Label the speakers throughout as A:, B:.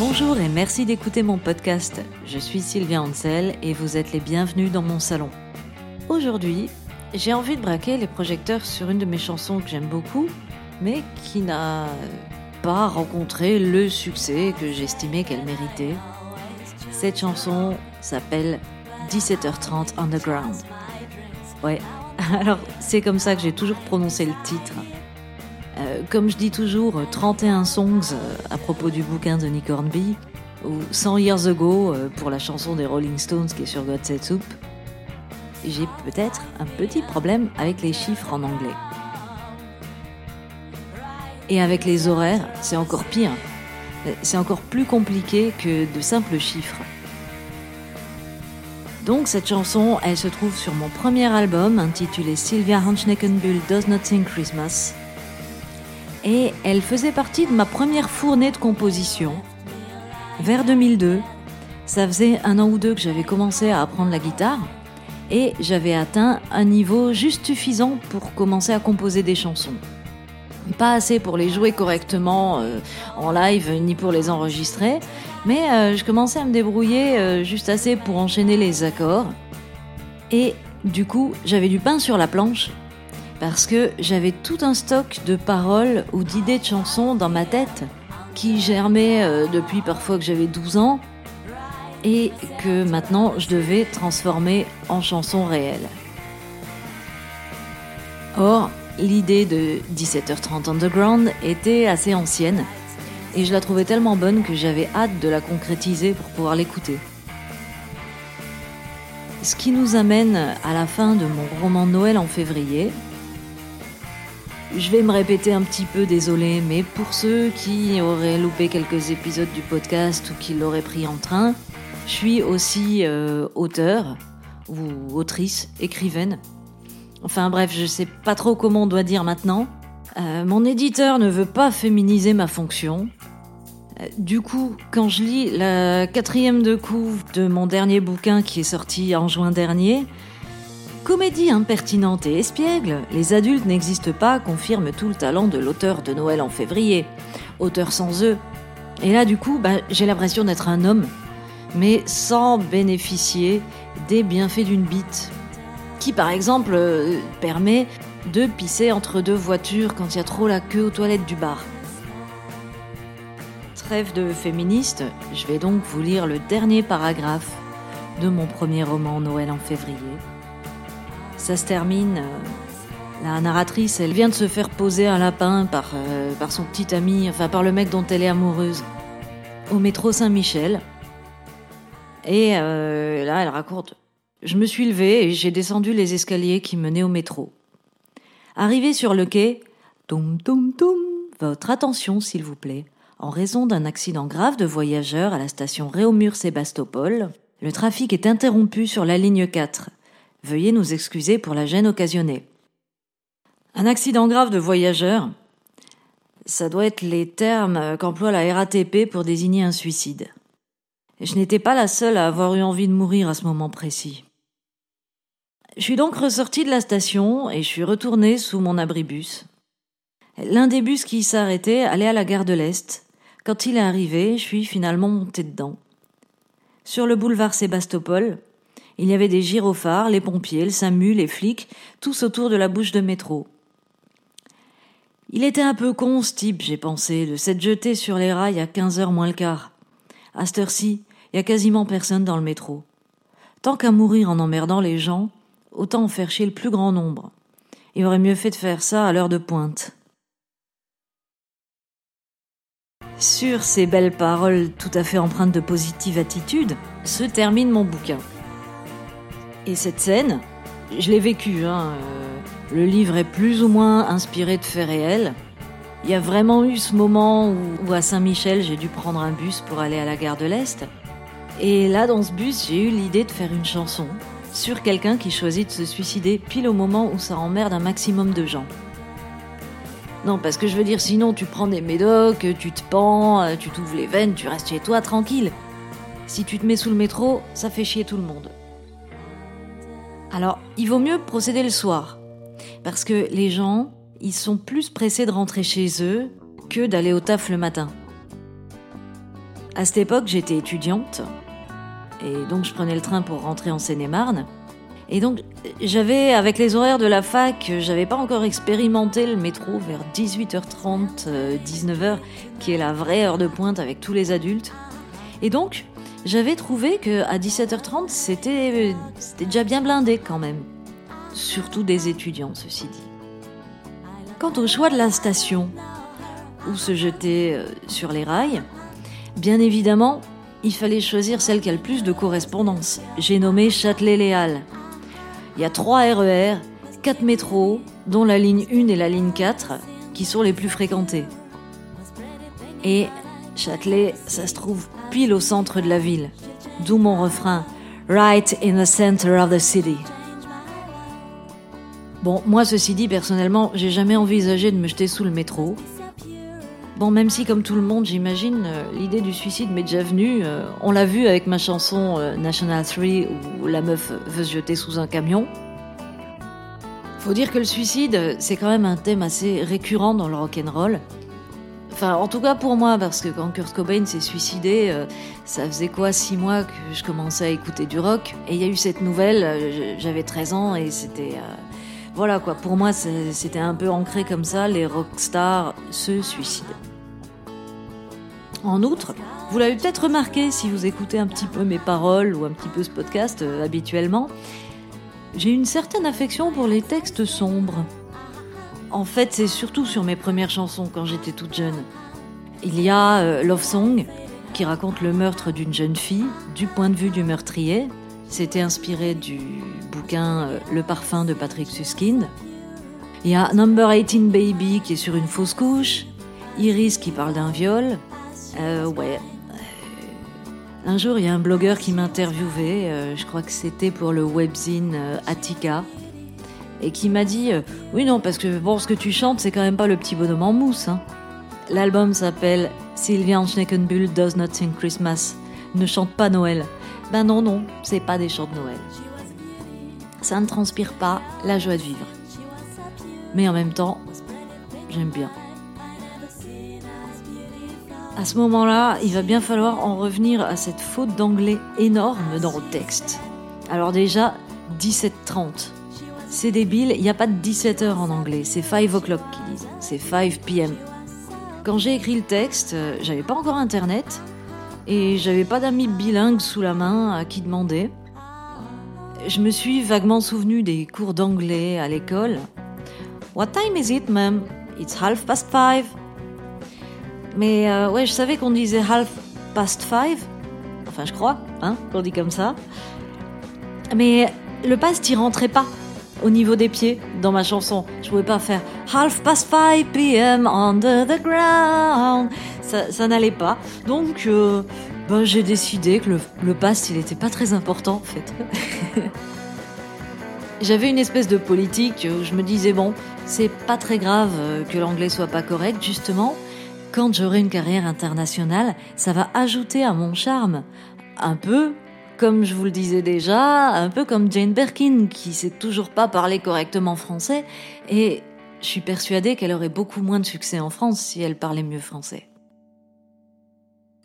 A: Bonjour et merci d'écouter mon podcast. Je suis Sylvia Ansel et vous êtes les bienvenus dans mon salon. Aujourd'hui, j'ai envie de braquer les projecteurs sur une de mes chansons que j'aime beaucoup, mais qui n'a pas rencontré le succès que j'estimais qu'elle méritait. Cette chanson s'appelle 17h30 Underground. Ouais, alors c'est comme ça que j'ai toujours prononcé le titre. Euh, comme je dis toujours, 31 songs euh, à propos du bouquin de Nick Hornby, ou 100 Years Ago euh, pour la chanson des Rolling Stones qui est sur God Set Soup. J'ai peut-être un petit problème avec les chiffres en anglais. Et avec les horaires, c'est encore pire. C'est encore plus compliqué que de simples chiffres. Donc cette chanson, elle se trouve sur mon premier album intitulé Sylvia Hanschneckenbull Does Not Sing Christmas et elle faisait partie de ma première fournée de composition. Vers 2002, ça faisait un an ou deux que j'avais commencé à apprendre la guitare et j'avais atteint un niveau juste suffisant pour commencer à composer des chansons. Pas assez pour les jouer correctement euh, en live ni pour les enregistrer, mais euh, je commençais à me débrouiller euh, juste assez pour enchaîner les accords. Et du coup, j'avais du pain sur la planche parce que j'avais tout un stock de paroles ou d'idées de chansons dans ma tête qui germaient depuis parfois que j'avais 12 ans et que maintenant je devais transformer en chansons réelles. Or, l'idée de 17h30 Underground était assez ancienne et je la trouvais tellement bonne que j'avais hâte de la concrétiser pour pouvoir l'écouter. Ce qui nous amène à la fin de mon roman Noël en février, je vais me répéter un petit peu, désolé, mais pour ceux qui auraient loupé quelques épisodes du podcast ou qui l'auraient pris en train, je suis aussi euh, auteur ou autrice, écrivaine. Enfin bref, je sais pas trop comment on doit dire maintenant. Euh, mon éditeur ne veut pas féminiser ma fonction. Euh, du coup, quand je lis la quatrième de couve de mon dernier bouquin qui est sorti en juin dernier, Comédie impertinente et espiègle, Les adultes n'existent pas confirme tout le talent de l'auteur de Noël en février. Auteur sans eux. Et là, du coup, bah, j'ai l'impression d'être un homme, mais sans bénéficier des bienfaits d'une bite. Qui, par exemple, euh, permet de pisser entre deux voitures quand il y a trop la queue aux toilettes du bar. Trêve de féministe, je vais donc vous lire le dernier paragraphe de mon premier roman Noël en février. Ça se termine. Euh, la narratrice, elle vient de se faire poser un lapin par, euh, par son petit ami, enfin par le mec dont elle est amoureuse, au métro Saint-Michel. Et euh, là, elle raconte Je me suis levée et j'ai descendu les escaliers qui menaient au métro. Arrivé sur le quai, toum toum toum, votre attention s'il vous plaît. En raison d'un accident grave de voyageurs à la station Réaumur-Sébastopol, le trafic est interrompu sur la ligne 4. Veuillez nous excuser pour la gêne occasionnée. Un accident grave de voyageurs, ça doit être les termes qu'emploie la RATP pour désigner un suicide. Je n'étais pas la seule à avoir eu envie de mourir à ce moment précis. Je suis donc ressortie de la station et je suis retournée sous mon abribus. L'un des bus qui s'arrêtait allait à la gare de l'Est. Quand il est arrivé, je suis finalement montée dedans. Sur le boulevard Sébastopol, il y avait des gyrophares, les pompiers, le SAMU, les flics, tous autour de la bouche de métro. Il était un peu con, ce type, j'ai pensé, de s'être jeté sur les rails à 15 heures moins le quart. À cette heure-ci, il y a quasiment personne dans le métro. Tant qu'à mourir en emmerdant les gens, autant en faire chier le plus grand nombre. Il aurait mieux fait de faire ça à l'heure de pointe. Sur ces belles paroles tout à fait empreintes de positive attitude, se termine mon bouquin. Et cette scène, je l'ai vécue. Hein, euh, le livre est plus ou moins inspiré de faits réels. Il y a vraiment eu ce moment où, à Saint-Michel, j'ai dû prendre un bus pour aller à la gare de l'Est. Et là, dans ce bus, j'ai eu l'idée de faire une chanson sur quelqu'un qui choisit de se suicider pile au moment où ça emmerde un maximum de gens. Non, parce que je veux dire, sinon tu prends des médocs, tu te pends, tu t'ouvres les veines, tu restes chez toi tranquille. Si tu te mets sous le métro, ça fait chier tout le monde. Alors, il vaut mieux procéder le soir. Parce que les gens, ils sont plus pressés de rentrer chez eux que d'aller au taf le matin. À cette époque, j'étais étudiante. Et donc, je prenais le train pour rentrer en Seine-et-Marne. Et donc, j'avais, avec les horaires de la fac, j'avais pas encore expérimenté le métro vers 18h30, 19h, euh, qui est la vraie heure de pointe avec tous les adultes. Et donc, j'avais trouvé que à 17h30, c'était c'était déjà bien blindé quand même. Surtout des étudiants, ceci dit. Quant au choix de la station, où se jeter euh, sur les rails, bien évidemment, il fallait choisir celle qui a le plus de correspondance. J'ai nommé Châtelet-Les Il y a 3 RER, 4 métros, dont la ligne 1 et la ligne 4, qui sont les plus fréquentés. Et Châtelet, ça se trouve pile au centre de la ville. D'où mon refrain Right in the center of the city. Bon, moi, ceci dit, personnellement, j'ai jamais envisagé de me jeter sous le métro. Bon, même si, comme tout le monde, j'imagine, euh, l'idée du suicide m'est déjà venue. Euh, on l'a vu avec ma chanson euh, National 3 où la meuf veut se jeter sous un camion. Faut dire que le suicide, c'est quand même un thème assez récurrent dans le rock'n'roll. Enfin, en tout cas pour moi, parce que quand Kurt Cobain s'est suicidé, ça faisait quoi, six mois que je commençais à écouter du rock? Et il y a eu cette nouvelle, j'avais 13 ans et c'était... voilà quoi, pour moi c'était un peu ancré comme ça, les rockstars se suicident. En outre, vous l'avez peut-être remarqué si vous écoutez un petit peu mes paroles ou un petit peu ce podcast habituellement, j'ai une certaine affection pour les textes sombres. En fait, c'est surtout sur mes premières chansons quand j'étais toute jeune. Il y a euh, Love Song, qui raconte le meurtre d'une jeune fille du point de vue du meurtrier. C'était inspiré du bouquin euh, Le parfum de Patrick Suskind. Il y a Number 18 Baby qui est sur une fausse couche. Iris qui parle d'un viol. Euh, ouais. Un jour, il y a un blogueur qui m'interviewait. je crois que c'était pour le webzine Attica et qui m'a dit euh, Oui, non, parce que ce que tu chantes, c'est quand même pas le petit bonhomme en mousse. Hein. L'album s'appelle Sylvian Schneckenbull Does Not Sing Christmas. Ne chante pas Noël. Ben non, non, c'est pas des chants de Noël. Ça ne transpire pas la joie de vivre. Mais en même temps, j'aime bien. À ce moment-là, il va bien falloir en revenir à cette faute d'anglais énorme dans le texte. Alors déjà, 17-30. C'est débile, il n'y a pas de 17 heures en anglais, c'est 5 o'clock qu'ils disent, c'est 5 p.m. Quand j'ai écrit le texte, euh, j'avais pas encore internet et j'avais pas d'amis bilingues sous la main à qui demander. Je me suis vaguement souvenu des cours d'anglais à l'école. What time is it, ma'am? It's half past five. Mais euh, ouais, je savais qu'on disait half past five. Enfin, je crois, hein, qu'on dit comme ça. Mais le past, y rentrait pas au niveau des pieds dans ma chanson. Je pouvais pas faire half past 5 p.m. under the ground. Ça, n'allait pas. Donc, euh, ben, j'ai décidé que le, le past, il était pas très important, en fait. J'avais une espèce de politique où je me disais, bon, c'est pas très grave euh, que l'anglais soit pas correct, justement. Quand j'aurai une carrière internationale, ça va ajouter à mon charme. Un peu comme je vous le disais déjà, un peu comme Jane Birkin, qui sait toujours pas parler correctement français, et je suis persuadée qu'elle aurait beaucoup moins de succès en France si elle parlait mieux français.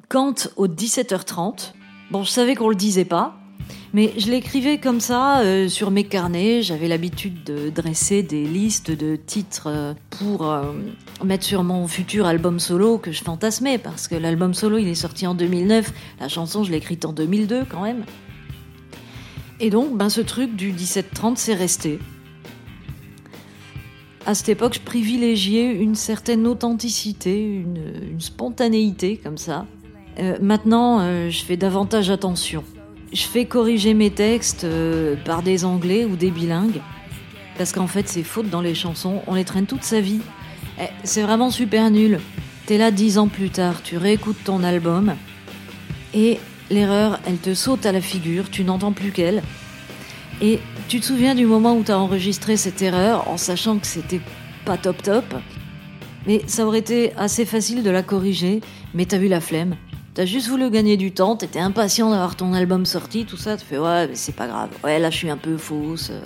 A: Quant au 17h30, bon, je savais qu'on le disait pas, mais je l'écrivais comme ça euh, sur mes carnets. J'avais l'habitude de dresser des listes de titres euh, pour euh, mettre sur mon futur album solo que je fantasmais parce que l'album solo il est sorti en 2009. La chanson je l'ai écrite en 2002 quand même. Et donc ben ce truc du 17-30 c'est resté. À cette époque, je privilégiais une certaine authenticité, une, une spontanéité comme ça. maintenant, je fais davantage attention je fais corriger mes textes euh, par des anglais ou des bilingues. Parce qu'en fait, ces fautes dans les chansons, on les traîne toute sa vie. Eh, c'est vraiment super nul. T'es là dix ans plus tard, tu réécoutes ton album, et l'erreur, elle te saute à la figure, tu n'entends plus qu'elle. Et tu te souviens du moment où tu as enregistré cette erreur en sachant que c'était pas top top Mais ça aurait été assez facile de la corriger, mais t'as vu la flemme. T'as juste voulu gagner du temps, t'étais impatient d'avoir ton album sorti, tout ça, tu fais ouais, mais c'est pas grave. Ouais, là je suis un peu fausse, euh,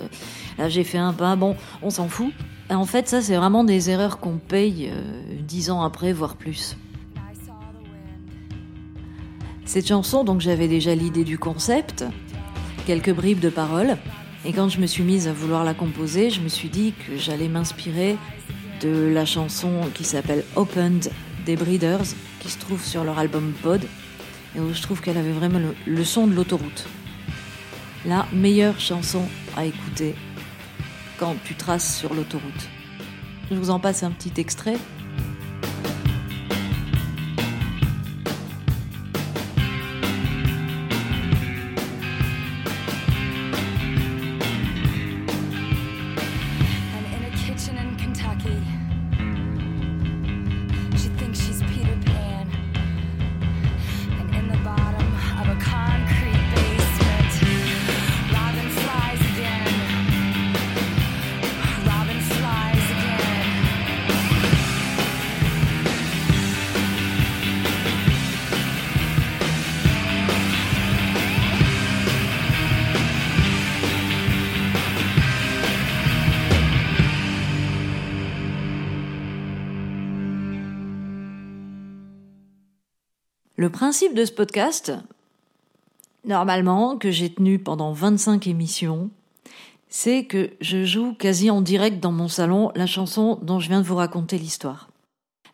A: là j'ai fait un pas, bon, on s'en fout. Et en fait, ça c'est vraiment des erreurs qu'on paye euh, dix ans après, voire plus. Cette chanson, donc j'avais déjà l'idée du concept, quelques bribes de paroles. Et quand je me suis mise à vouloir la composer, je me suis dit que j'allais m'inspirer de la chanson qui s'appelle Opened des Breeders, qui se trouve sur leur album Pod, et où je trouve qu'elle avait vraiment le, le son de l'autoroute. La meilleure chanson à écouter quand tu traces sur l'autoroute. Je vous en passe un petit extrait. Le principe de ce podcast, normalement, que j'ai tenu pendant 25 émissions, c'est que je joue quasi en direct dans mon salon la chanson dont je viens de vous raconter l'histoire.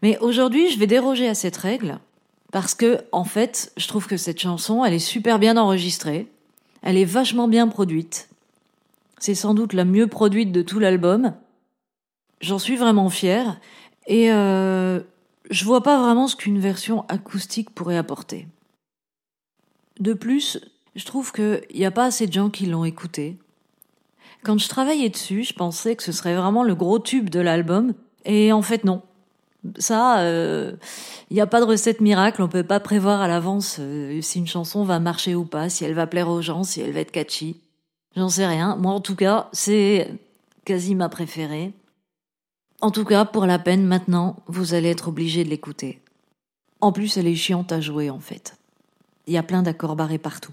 A: Mais aujourd'hui, je vais déroger à cette règle parce que, en fait, je trouve que cette chanson, elle est super bien enregistrée, elle est vachement bien produite. C'est sans doute la mieux produite de tout l'album. J'en suis vraiment fière et euh, je vois pas vraiment ce qu'une version acoustique pourrait apporter. De plus, je trouve qu'il n'y a pas assez de gens qui l'ont écouté. Quand je travaillais dessus, je pensais que ce serait vraiment le gros tube de l'album, et en fait non. Ça, il n'y a pas de recette miracle, on peut pas prévoir à l'avance euh, si une chanson va marcher ou pas, si elle va plaire aux gens, si elle va être catchy. J'en sais rien. Moi, en tout cas, c'est quasi ma préférée. En tout cas, pour la peine, maintenant, vous allez être obligé de l'écouter. En plus, elle est chiante à jouer, en fait. Il y a plein d'accords barrés partout.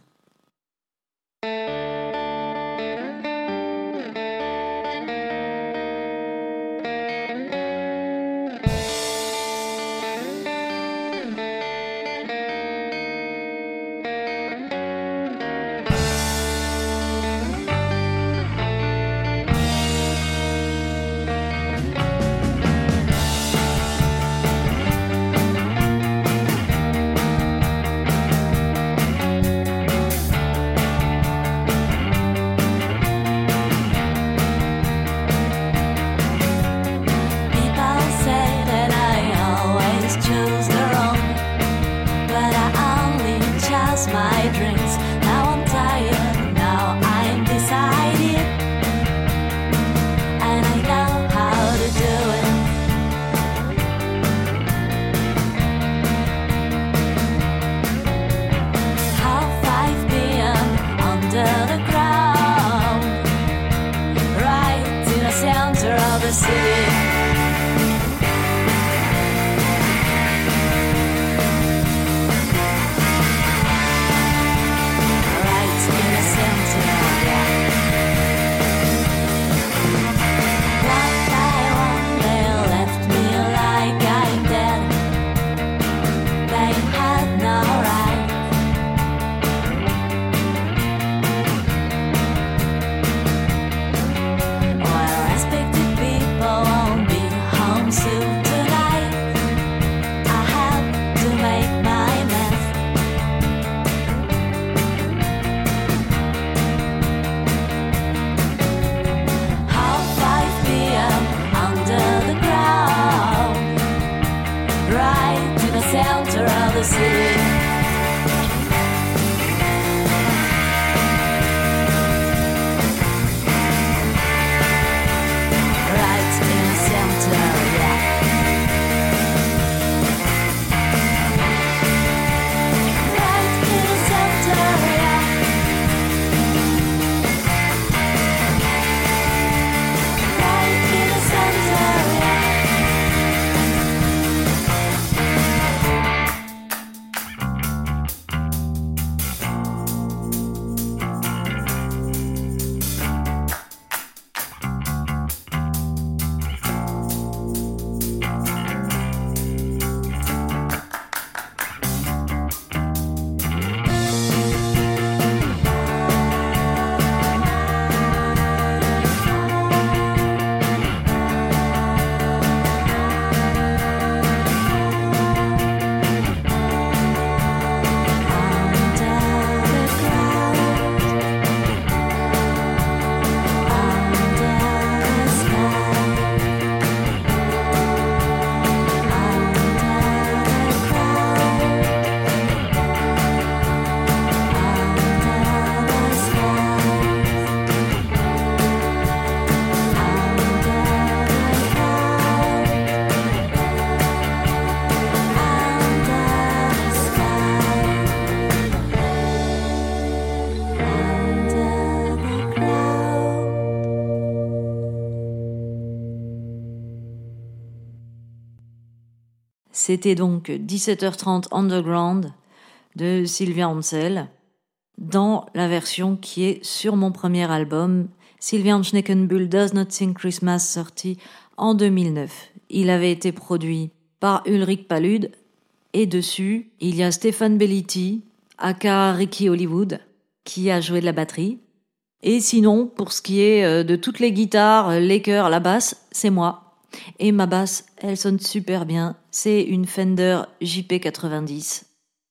A: C'était donc 17h30 Underground de Sylvia Ansel dans la version qui est sur mon premier album, Sylvia Schneckenbull Does Not Sing Christmas, sorti en 2009. Il avait été produit par Ulrich Palude et dessus, il y a Stéphane Belliti, aka Ricky Hollywood, qui a joué de la batterie. Et sinon, pour ce qui est euh, de toutes les guitares, les chœurs, la basse, c'est moi. Et ma basse, elle sonne super bien. C'est une Fender JP90.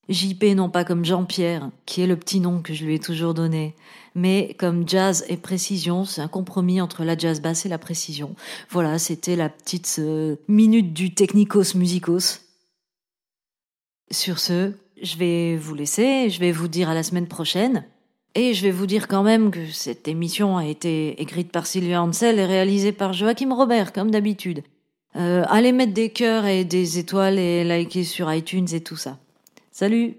A: JP non pas comme Jean-Pierre, qui est le petit nom que je lui ai toujours donné, mais comme jazz et précision, c'est un compromis entre la jazz basse et la précision. Voilà, c'était la petite euh, minute du technicos musicos. Sur ce, je vais vous laisser, je vais vous dire à la semaine prochaine. Et je vais vous dire quand même que cette émission a été écrite par Sylvia Ansel et réalisée par Joachim Robert, comme d'habitude. Euh, allez mettre des cœurs et des étoiles et liker sur iTunes et tout ça. Salut